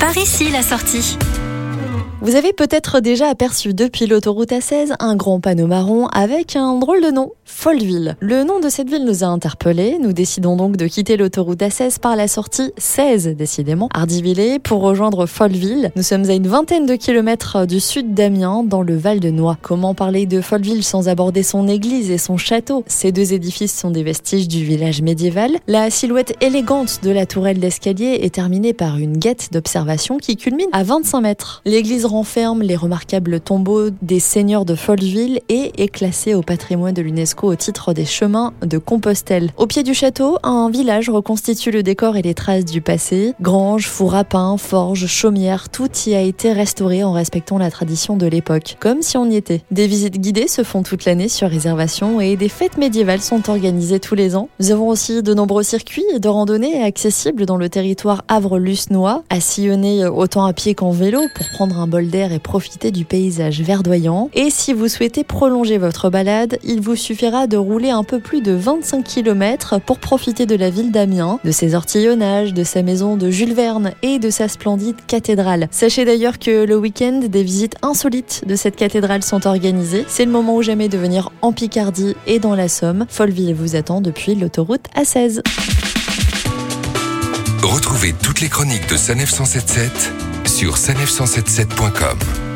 Par ici la sortie. Vous avez peut-être déjà aperçu depuis l'autoroute A16 un grand panneau marron avec un drôle de nom, Folleville. Le nom de cette ville nous a interpellés. Nous décidons donc de quitter l'autoroute A16 par la sortie 16, décidément, Hardivillé, pour rejoindre Folleville. Nous sommes à une vingtaine de kilomètres du sud d'Amiens, dans le Val de Noix. Comment parler de Folleville sans aborder son église et son château? Ces deux édifices sont des vestiges du village médiéval. La silhouette élégante de la tourelle d'escalier est terminée par une guette d'observation qui culmine à 25 mètres. Renferme les remarquables tombeaux des seigneurs de Folleville et est classé au patrimoine de l'UNESCO au titre des chemins de Compostelle. Au pied du château, un village reconstitue le décor et les traces du passé. Granges, four à pain, forges, chaumières, tout y a été restauré en respectant la tradition de l'époque, comme si on y était. Des visites guidées se font toute l'année sur réservation et des fêtes médiévales sont organisées tous les ans. Nous avons aussi de nombreux circuits de randonnée accessibles dans le territoire Havre-Lusnois, à sillonner autant à pied qu'en vélo pour prendre un d'air et profiter du paysage verdoyant. Et si vous souhaitez prolonger votre balade, il vous suffira de rouler un peu plus de 25 km pour profiter de la ville d'Amiens, de ses ortillonnages, de sa maison de Jules Verne et de sa splendide cathédrale. Sachez d'ailleurs que le week-end, des visites insolites de cette cathédrale sont organisées. C'est le moment ou jamais de venir en Picardie et dans la Somme. Folleville vous attend depuis l'autoroute A16. Retrouvez toutes les chroniques de Sanef 177 sur sanef177.com.